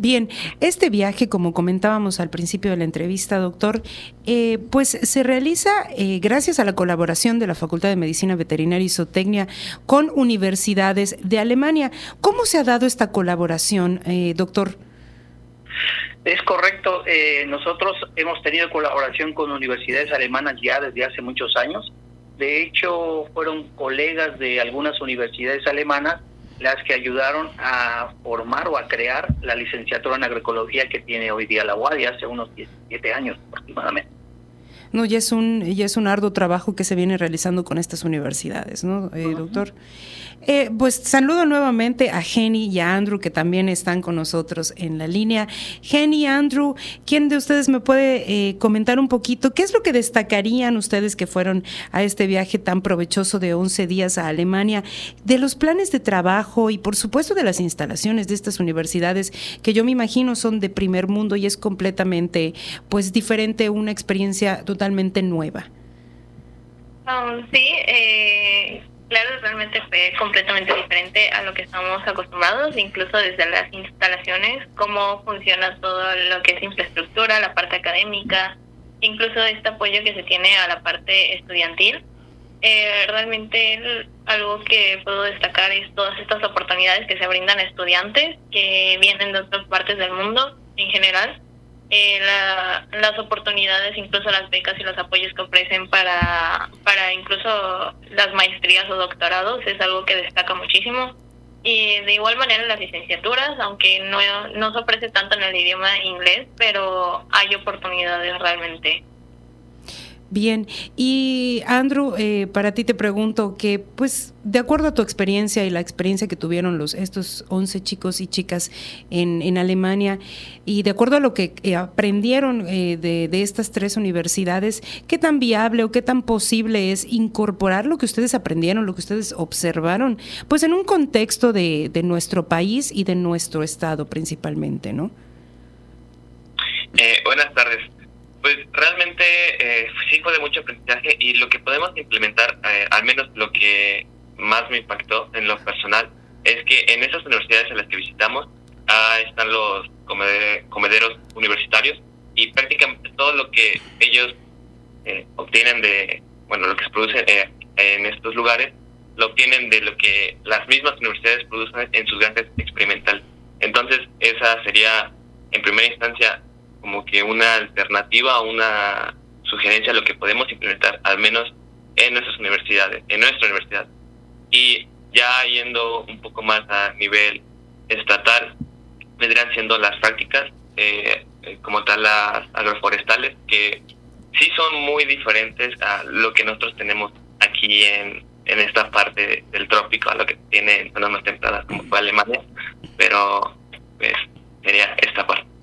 Bien, este viaje, como comentábamos al principio de la entrevista, doctor, eh, pues se realiza eh, gracias a la colaboración de la Facultad de Medicina Veterinaria y Zootecnia con universidades de Alemania. ¿Cómo se ha dado esta colaboración, eh, doctor? Es correcto. nosotros hemos tenido colaboración con universidades alemanas ya desde hace muchos años. De hecho, fueron colegas de algunas universidades alemanas las que ayudaron a formar o a crear la licenciatura en agroecología que tiene hoy día la UADI hace unos 17 años aproximadamente. No, ya es un ya es un arduo trabajo que se viene realizando con estas universidades, ¿no, eh, doctor? Eh, pues saludo nuevamente a Jenny y a Andrew que también están con nosotros en la línea. Jenny, Andrew, ¿quién de ustedes me puede eh, comentar un poquito qué es lo que destacarían ustedes que fueron a este viaje tan provechoso de 11 días a Alemania, de los planes de trabajo y por supuesto de las instalaciones de estas universidades que yo me imagino son de primer mundo y es completamente pues diferente, una experiencia totalmente nueva? Um, sí, eh, claro, realmente fue completamente diferente a lo que estamos acostumbrados, incluso desde las instalaciones, cómo funciona todo lo que es infraestructura, la parte académica, incluso este apoyo que se tiene a la parte estudiantil. Eh, realmente algo que puedo destacar es todas estas oportunidades que se brindan a estudiantes que vienen de otras partes del mundo en general eh, las oportunidades, incluso las becas y los apoyos que ofrecen para, para incluso las maestrías o doctorados es algo que destaca muchísimo. Y de igual manera las licenciaturas, aunque no, no se ofrece tanto en el idioma inglés, pero hay oportunidades realmente Bien, y Andrew, eh, para ti te pregunto que, pues, de acuerdo a tu experiencia y la experiencia que tuvieron los estos 11 chicos y chicas en, en Alemania, y de acuerdo a lo que eh, aprendieron eh, de, de, estas tres universidades, ¿qué tan viable o qué tan posible es incorporar lo que ustedes aprendieron, lo que ustedes observaron, pues en un contexto de, de nuestro país y de nuestro estado principalmente, ¿no? buenas tardes. Pues realmente eh, sí fue de mucho aprendizaje y lo que podemos implementar, eh, al menos lo que más me impactó en lo personal, es que en esas universidades en las que visitamos ah, están los comederos universitarios y prácticamente todo lo que ellos eh, obtienen de, bueno, lo que se produce eh, en estos lugares, lo obtienen de lo que las mismas universidades producen en sus grandes experimentales. Entonces, esa sería, en primera instancia, como que una alternativa, una sugerencia a lo que podemos implementar, al menos en nuestras universidades, en nuestra universidad. Y ya yendo un poco más a nivel estatal, vendrían siendo las prácticas, eh, como tal las agroforestales, que sí son muy diferentes a lo que nosotros tenemos aquí en, en esta parte del trópico, a lo que tiene en zonas más templadas como fue Alemania, pero pues sería esta parte.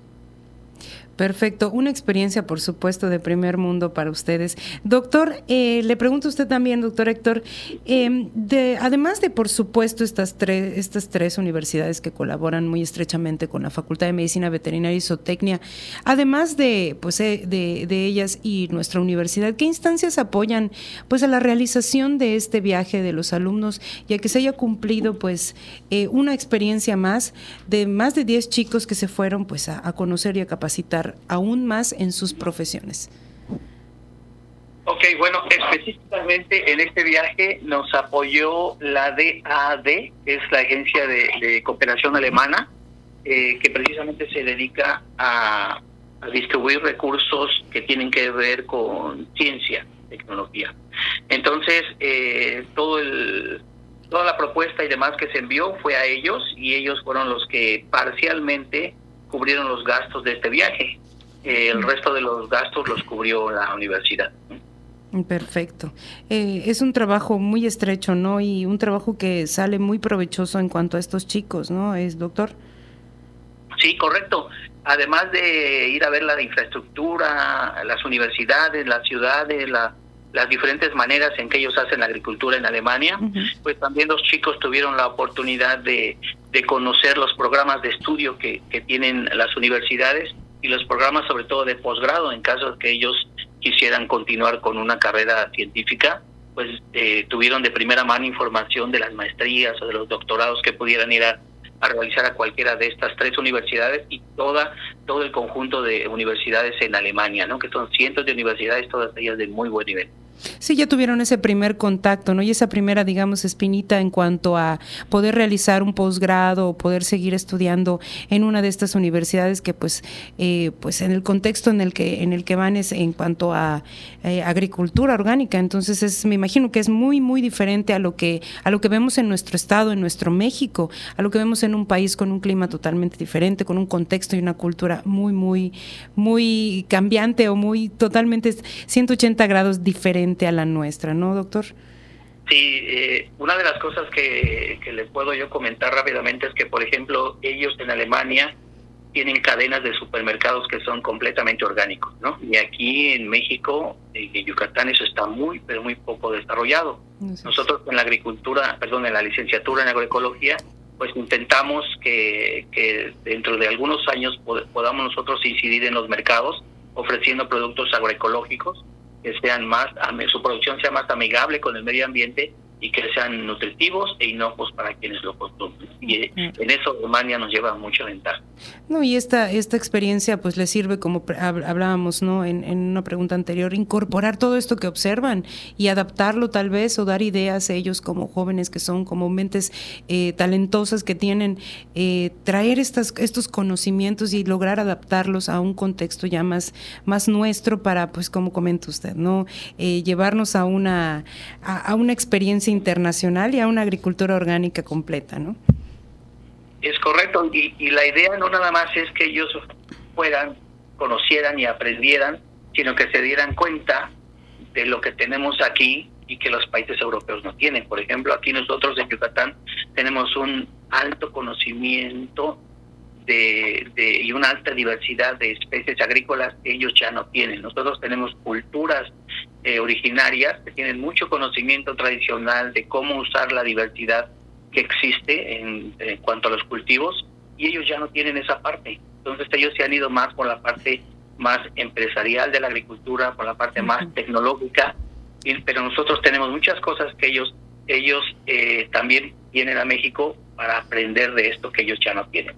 Perfecto, una experiencia por supuesto de primer mundo para ustedes. Doctor, eh, le pregunto a usted también, doctor Héctor, eh, de, además de por supuesto estas tres, estas tres universidades que colaboran muy estrechamente con la Facultad de Medicina Veterinaria y Zootecnia, además de, pues, eh, de, de, ellas y nuestra universidad, ¿qué instancias apoyan pues a la realización de este viaje de los alumnos y a que se haya cumplido pues eh, una experiencia más de más de 10 chicos que se fueron pues a conocer y a capacitar aún más en sus profesiones? Ok, bueno, específicamente en este viaje nos apoyó la DAAD, que es la Agencia de, Cooperación Alemana, eh, que precisamente se dedica a, a, distribuir recursos que tienen que ver con ciencia, tecnología. Entonces, eh, todo el, toda la propuesta y demás que se envió fue a ellos y ellos fueron los que parcialmente cubrieron los gastos de este viaje. Eh, el resto de los gastos los cubrió la universidad. Perfecto. Eh, es un trabajo muy estrecho, ¿no? Y un trabajo que sale muy provechoso en cuanto a estos chicos, ¿no? ¿Es doctor? Sí, correcto. Además de ir a ver la infraestructura, las universidades, las ciudades, la, las diferentes maneras en que ellos hacen agricultura en Alemania, uh -huh. pues también los chicos tuvieron la oportunidad de, de conocer los programas de estudio que, que tienen las universidades y los programas sobre todo de posgrado en caso de que ellos quisieran continuar con una carrera científica, pues eh, tuvieron de primera mano información de las maestrías o de los doctorados que pudieran ir a, a, realizar a cualquiera de estas tres universidades y toda todo el conjunto de universidades en Alemania, ¿no? que son cientos de universidades, todas ellas de muy buen nivel. Sí, ya tuvieron ese primer contacto, ¿no? Y esa primera, digamos, espinita en cuanto a poder realizar un posgrado o poder seguir estudiando en una de estas universidades que, pues, eh, pues en el contexto en el que en el que van es en cuanto a eh, agricultura orgánica. Entonces, es, me imagino que es muy, muy diferente a lo que a lo que vemos en nuestro estado, en nuestro México, a lo que vemos en un país con un clima totalmente diferente, con un contexto y una cultura muy, muy, muy cambiante o muy totalmente 180 grados diferente a la nuestra, ¿no, doctor? Sí, eh, una de las cosas que, que les puedo yo comentar rápidamente es que, por ejemplo, ellos en Alemania tienen cadenas de supermercados que son completamente orgánicos, ¿no? Y aquí en México, en Yucatán, eso está muy, pero muy poco desarrollado. Nosotros en la agricultura, perdón, en la licenciatura en agroecología, pues intentamos que, que dentro de algunos años pod podamos nosotros incidir en los mercados ofreciendo productos agroecológicos que sean más, su producción sea más amigable con el medio ambiente y que sean nutritivos e inocuos para quienes lo consumen. Y en eso Alemania nos lleva mucha ventaja. No, y esta, esta experiencia pues les sirve, como hablábamos ¿no? En, en, una pregunta anterior, incorporar todo esto que observan y adaptarlo tal vez o dar ideas a ellos como jóvenes que son, como mentes eh, talentosas que tienen, eh, traer estas, estos conocimientos y lograr adaptarlos a un contexto ya más, más nuestro para, pues como comenta usted, ¿no? Eh, llevarnos a una, a, a una experiencia internacional y a una agricultura orgánica completa, ¿no? Es correcto, y, y, la idea no nada más es que ellos fueran, conocieran y aprendieran, sino que se dieran cuenta de lo que tenemos aquí y que los países europeos no tienen. Por ejemplo, aquí nosotros en Yucatán tenemos un alto conocimiento de, de, y una alta diversidad de especies agrícolas que ellos ya no tienen. Nosotros tenemos culturas eh, originarias que tienen mucho conocimiento tradicional de cómo usar la diversidad que existe en, en, cuanto a los cultivos y ellos ya no tienen esa parte. Entonces ellos se han ido más por la parte más empresarial de la agricultura, por la parte más tecnológica, y, pero nosotros tenemos muchas cosas que ellos ellos eh, también vienen a México para aprender de esto que ellos ya no tienen.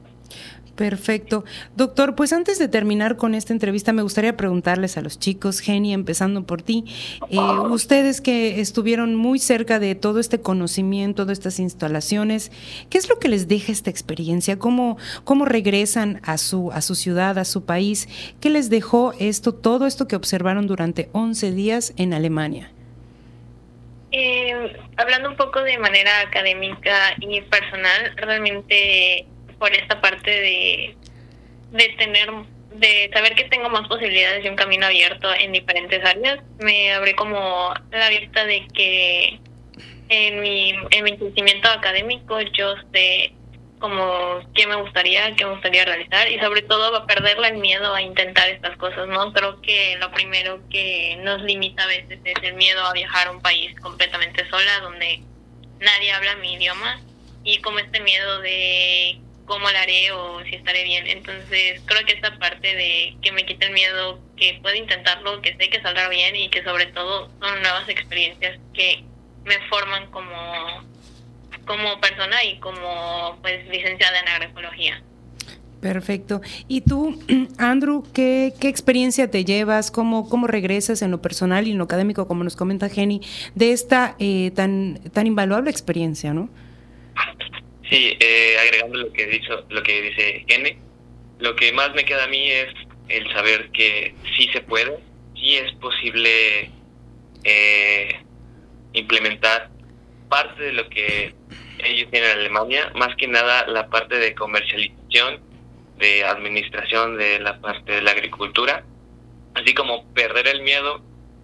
Perfecto. Doctor, pues antes de terminar con esta entrevista, me gustaría preguntarles a los chicos, Geni, empezando por ti, eh, ustedes que estuvieron muy cerca de todo este conocimiento, de estas instalaciones, ¿qué es lo que les deja esta experiencia? ¿Cómo, cómo regresan a su, a su ciudad, a su país? ¿Qué les dejó esto, todo esto que observaron durante 11 días en Alemania? Eh, hablando un poco de manera académica y personal, realmente por esta parte de, de tener de saber que tengo más posibilidades y un camino abierto en diferentes áreas me abre como la vista de que en mi en mi crecimiento académico yo sé como qué me gustaría, qué me gustaría realizar y sobre todo va a perderle el miedo a intentar estas cosas, ¿no? Creo que lo primero que nos limita a veces es el miedo a viajar a un país completamente sola donde nadie habla mi idioma y como este miedo de cómo lo haré o si estaré bien. Entonces creo que esta parte de que me quite el miedo, que puedo intentarlo, que sé que saldrá bien y que sobre todo son nuevas experiencias que me forman como como persona y como pues licenciada en agroecología. Perfecto. ¿Y tú, Andrew, qué, qué experiencia te llevas? ¿Cómo, ¿Cómo regresas en lo personal y en lo académico, como nos comenta Jenny, de esta eh, tan, tan invaluable experiencia, no? Sí, eh, agregando lo que, dicho, lo que dice Jenny, lo que más me queda a mí es el saber que sí se puede, sí es posible eh, implementar parte de lo que ellos tienen en Alemania, más que nada la parte de comercialización, de administración de la parte de la agricultura, así como perder el miedo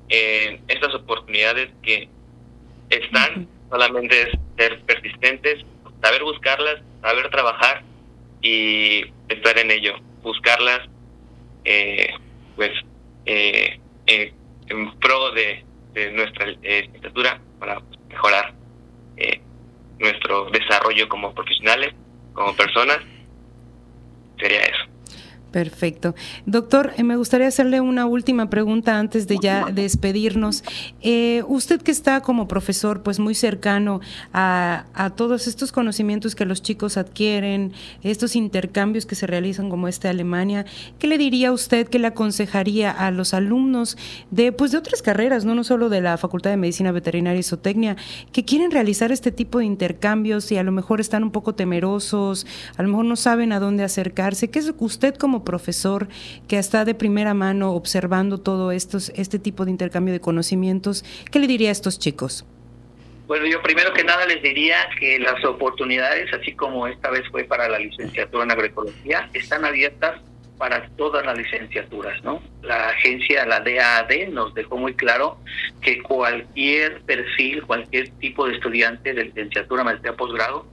en estas oportunidades que están, solamente es ser persistentes, saber buscarlas, saber trabajar y estar en ello, buscarlas, eh, pues, eh, en pro de, de nuestra eh, para mejorar eh, nuestro desarrollo como profesionales, como personas, sería eso. Perfecto. Doctor, eh, me gustaría hacerle una última pregunta antes de ya despedirnos. Eh, usted que está como profesor, pues muy cercano a, todos estos conocimientos que los chicos adquieren, estos intercambios que se realizan como este Alemania, ¿qué le diría usted, qué le aconsejaría a los alumnos de, pues de otras carreras, no, no solo de la Facultad de Medicina Veterinaria y Zootecnia, que quieren realizar este tipo de intercambios y a lo mejor están un poco temerosos, a lo mejor no saben a dónde acercarse? ¿Qué es usted como profesor que está de primera mano observando todo estos, este tipo de intercambio de conocimientos, ¿qué le diría a estos chicos? Bueno, yo primero que nada les diría que las oportunidades, así como esta vez fue para la licenciatura en agroecología, están abiertas para todas las licenciaturas, ¿no? La agencia, la DAAD, nos dejó muy claro que cualquier perfil, cualquier tipo de estudiante de licenciatura, maestría, posgrado,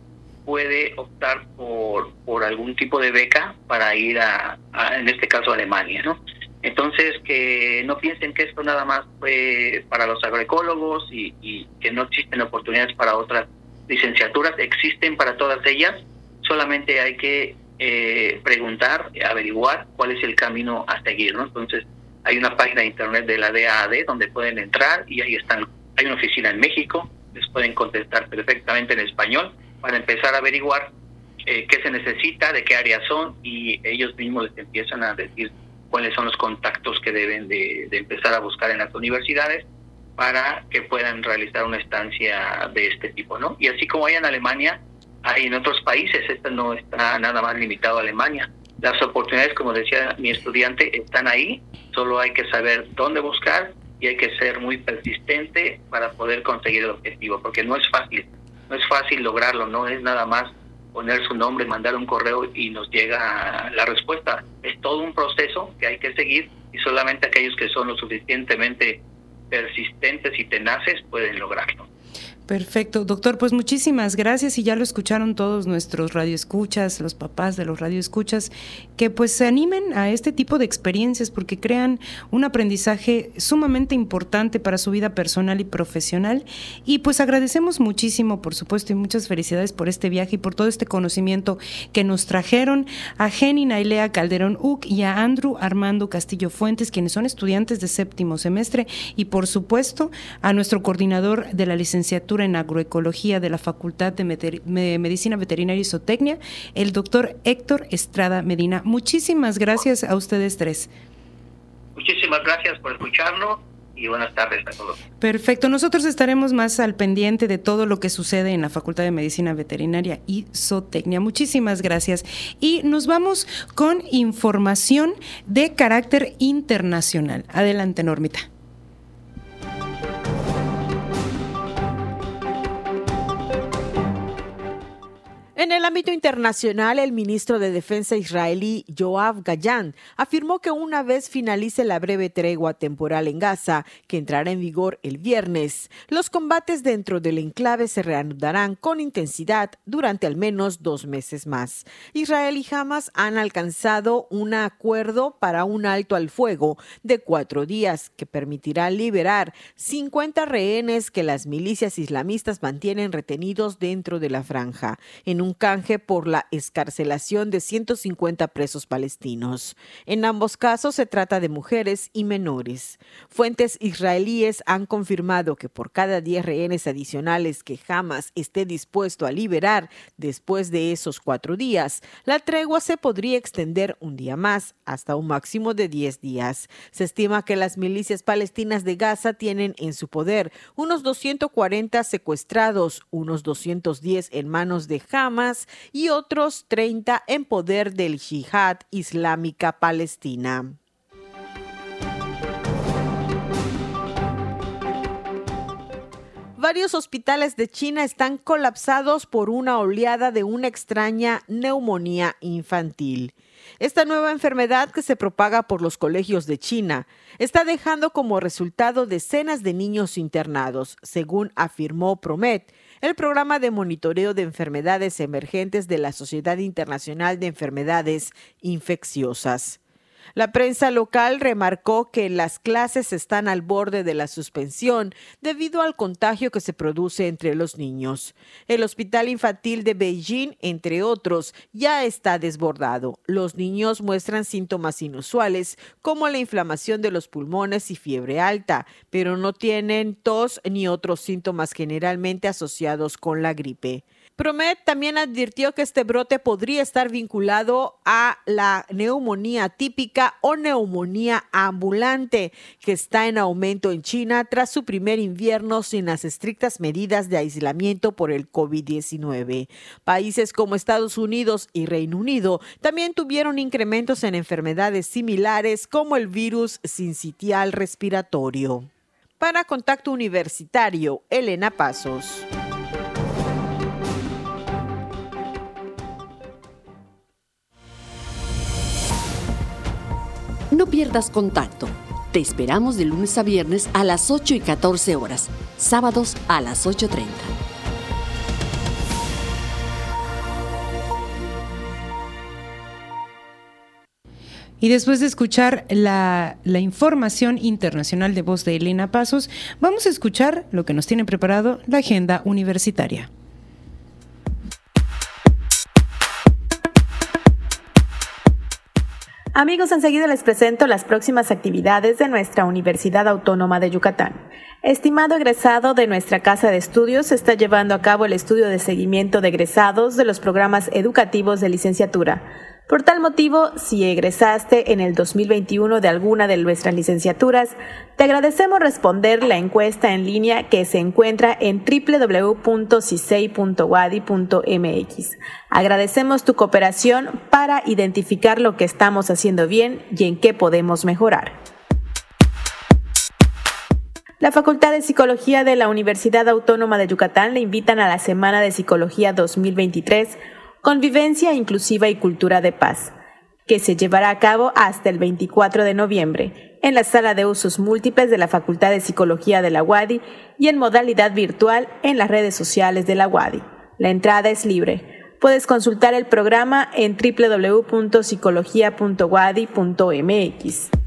puede optar por, por algún tipo de beca para ir a, en este caso, a Alemania, ¿no? Entonces, que no piensen que esto nada más fue para los agroecólogos y, que no existen oportunidades para otras licenciaturas, existen para todas ellas, solamente hay que eh, preguntar, averiguar cuál es el camino a seguir, ¿no? Entonces, hay una página de internet de la DAAD donde pueden entrar y ahí están, hay una oficina en México, les pueden contestar perfectamente en español para empezar a averiguar eh, qué se necesita, de qué áreas son y ellos mismos les empiezan a decir cuáles son los contactos que deben de, empezar a buscar en las universidades para que puedan realizar una estancia de este tipo, ¿no? Y así como hay en Alemania, hay en otros países, esto no está nada más limitado a Alemania. Las oportunidades, como decía mi estudiante, están ahí, solo hay que saber dónde buscar y hay que ser muy persistente para poder conseguir el objetivo, porque no es fácil no es fácil lograrlo, no es nada más poner su nombre, mandar un correo y nos llega la respuesta. Es todo un proceso que hay que seguir y solamente aquellos que son lo suficientemente persistentes y tenaces pueden lograrlo. Perfecto, doctor, pues muchísimas gracias y ya lo escucharon todos nuestros radioescuchas, los papás de los radioescuchas, que pues se animen a este tipo de experiencias porque crean un aprendizaje sumamente importante para su vida personal y profesional. Y pues agradecemos muchísimo, por supuesto, y muchas felicidades por este viaje y por todo este conocimiento que nos trajeron a Jenny Nailea Calderón Uc y a Andrew Armando Castillo Fuentes, quienes son estudiantes de séptimo semestre y por supuesto a nuestro coordinador de la licenciatura en agroecología de la Facultad de Medicina Veterinaria y Zootecnia, el doctor Héctor Estrada Medina. Muchísimas gracias a ustedes tres. Muchísimas gracias por escucharnos y buenas tardes a todos. Perfecto, nosotros estaremos más al pendiente de todo lo que sucede en la Facultad de Medicina Veterinaria y Zootecnia. Muchísimas gracias. Y nos vamos con información de carácter internacional. Adelante, Normita. En el ámbito internacional, el ministro de Defensa israelí Yoav Gayan afirmó que una vez finalice la breve tregua temporal en Gaza, que entrará en vigor el viernes, los combates dentro del enclave se reanudarán con intensidad durante al menos dos meses más. Israel y Hamas han alcanzado un acuerdo para un alto al fuego de cuatro días que permitirá liberar 50 rehenes que las milicias islamistas mantienen retenidos dentro de la franja. En un canje por la escarcelación de 150 presos palestinos. En ambos casos se trata de mujeres y menores. Fuentes israelíes han confirmado que por cada 10 rehenes adicionales que jamás esté dispuesto a liberar después de esos cuatro días, la tregua se podría extender un día más, hasta un máximo de 10 días. Se estima que las milicias palestinas de Gaza tienen en su poder unos 240 secuestrados, unos 210 en manos de Hamas, y otros 30 en poder del Yihad Islámica Palestina. Varios hospitales de China están colapsados por una oleada de una extraña neumonía infantil. Esta nueva enfermedad que se propaga por los colegios de China está dejando como resultado decenas de niños internados, según afirmó Promet, el programa de monitoreo de enfermedades emergentes de la Sociedad Internacional de Enfermedades Infecciosas. La prensa local remarcó que las clases están al borde de la suspensión debido al contagio que se produce entre los niños. El Hospital Infantil de Beijing, entre otros, ya está desbordado. Los niños muestran síntomas inusuales como la inflamación de los pulmones y fiebre alta, pero no tienen tos ni otros síntomas generalmente asociados con la gripe. Promet también advirtió que este brote podría estar vinculado a la neumonía típica o neumonía ambulante que está en aumento en China tras su primer invierno sin las estrictas medidas de aislamiento por el COVID-19. Países como Estados Unidos y Reino Unido también tuvieron incrementos en enfermedades similares como el virus sincitial respiratorio. Para Contacto Universitario, Elena Pasos. No pierdas contacto. Te esperamos de lunes a viernes a las 8 y 14 horas, sábados a las 8.30. Y después de escuchar la, la, información internacional de voz de Elena Pasos, vamos a escuchar lo que nos tiene preparado la agenda universitaria. Amigos, enseguida les presento las próximas actividades de nuestra Universidad Autónoma de Yucatán. Estimado egresado de nuestra Casa de Estudios, se está llevando a cabo el estudio de seguimiento de egresados de los programas educativos de licenciatura. Por tal motivo, si egresaste en el 2021 de alguna de nuestras licenciaturas, te agradecemos responder la encuesta en línea que se encuentra en www.cisei.wadi.mx. Agradecemos tu cooperación para identificar lo que estamos haciendo bien y en qué podemos mejorar. La Facultad de Psicología de la Universidad Autónoma de Yucatán le invitan a la Semana de Psicología 2023 Convivencia Inclusiva y Cultura de Paz, que se llevará a cabo hasta el 24 de noviembre en la sala de usos múltiples de la Facultad de Psicología de la UADI y en modalidad virtual en las redes sociales de la UADI. La entrada es libre. Puedes consultar el programa en www.psicología.wadi.mx.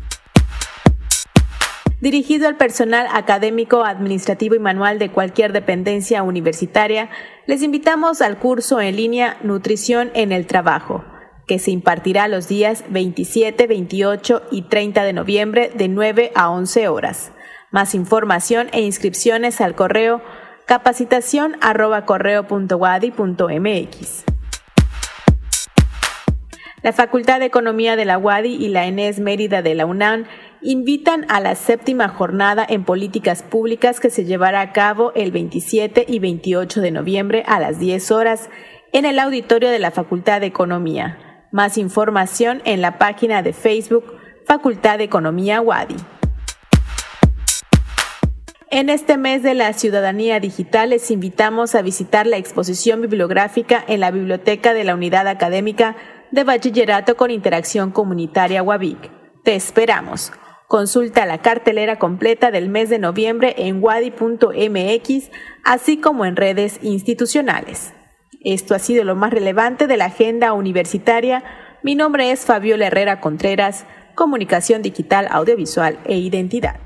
Dirigido al personal académico, administrativo y manual de cualquier dependencia universitaria, les invitamos al curso en línea Nutrición en el Trabajo, que se impartirá los días 27, 28 y 30 de noviembre de 9 a 11 horas. Más información e inscripciones al correo capacitación La Facultad de Economía de la UADI y la ENES Mérida de la UNAM invitan a la séptima jornada en políticas públicas que se llevará a cabo el 27 y 28 de noviembre a las 10 horas en el auditorio de la Facultad de Economía. Más información en la página de Facebook Facultad de Economía Wadi. En este mes de la ciudadanía digital les invitamos a visitar la exposición bibliográfica en la Biblioteca de la Unidad Académica de Bachillerato con Interacción Comunitaria Wabic. Te esperamos. Consulta la cartelera completa del mes de noviembre en wadi.mx, así como en redes institucionales. Esto ha sido lo más relevante de la agenda universitaria. Mi nombre es Fabiola Herrera Contreras, Comunicación Digital, Audiovisual e Identidad.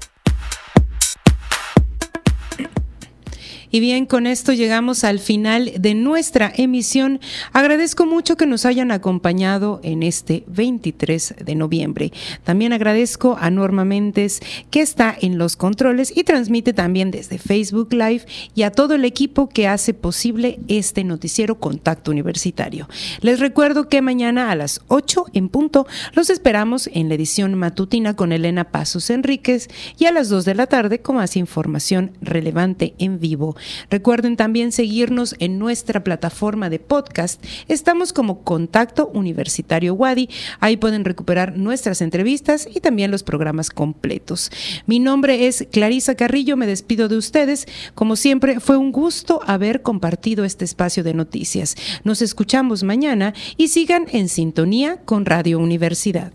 Y bien, con esto llegamos al final de nuestra emisión. Agradezco mucho que nos hayan acompañado en este 23 de noviembre. También agradezco a Norma Méndez, que está en los controles y transmite también desde Facebook Live, y a todo el equipo que hace posible este noticiero Contacto Universitario. Les recuerdo que mañana a las 8 en punto los esperamos en la edición matutina con Elena Pasos Enríquez y a las 2 de la tarde con más información relevante en vivo. Recuerden también seguirnos en nuestra plataforma de podcast. Estamos como Contacto Universitario Wadi. Ahí pueden recuperar nuestras entrevistas y también los programas completos. Mi nombre es Clarisa Carrillo. Me despido de ustedes. Como siempre, fue un gusto haber compartido este espacio de noticias. Nos escuchamos mañana y sigan en sintonía con Radio Universidad.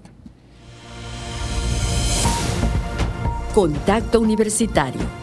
Contacto Universitario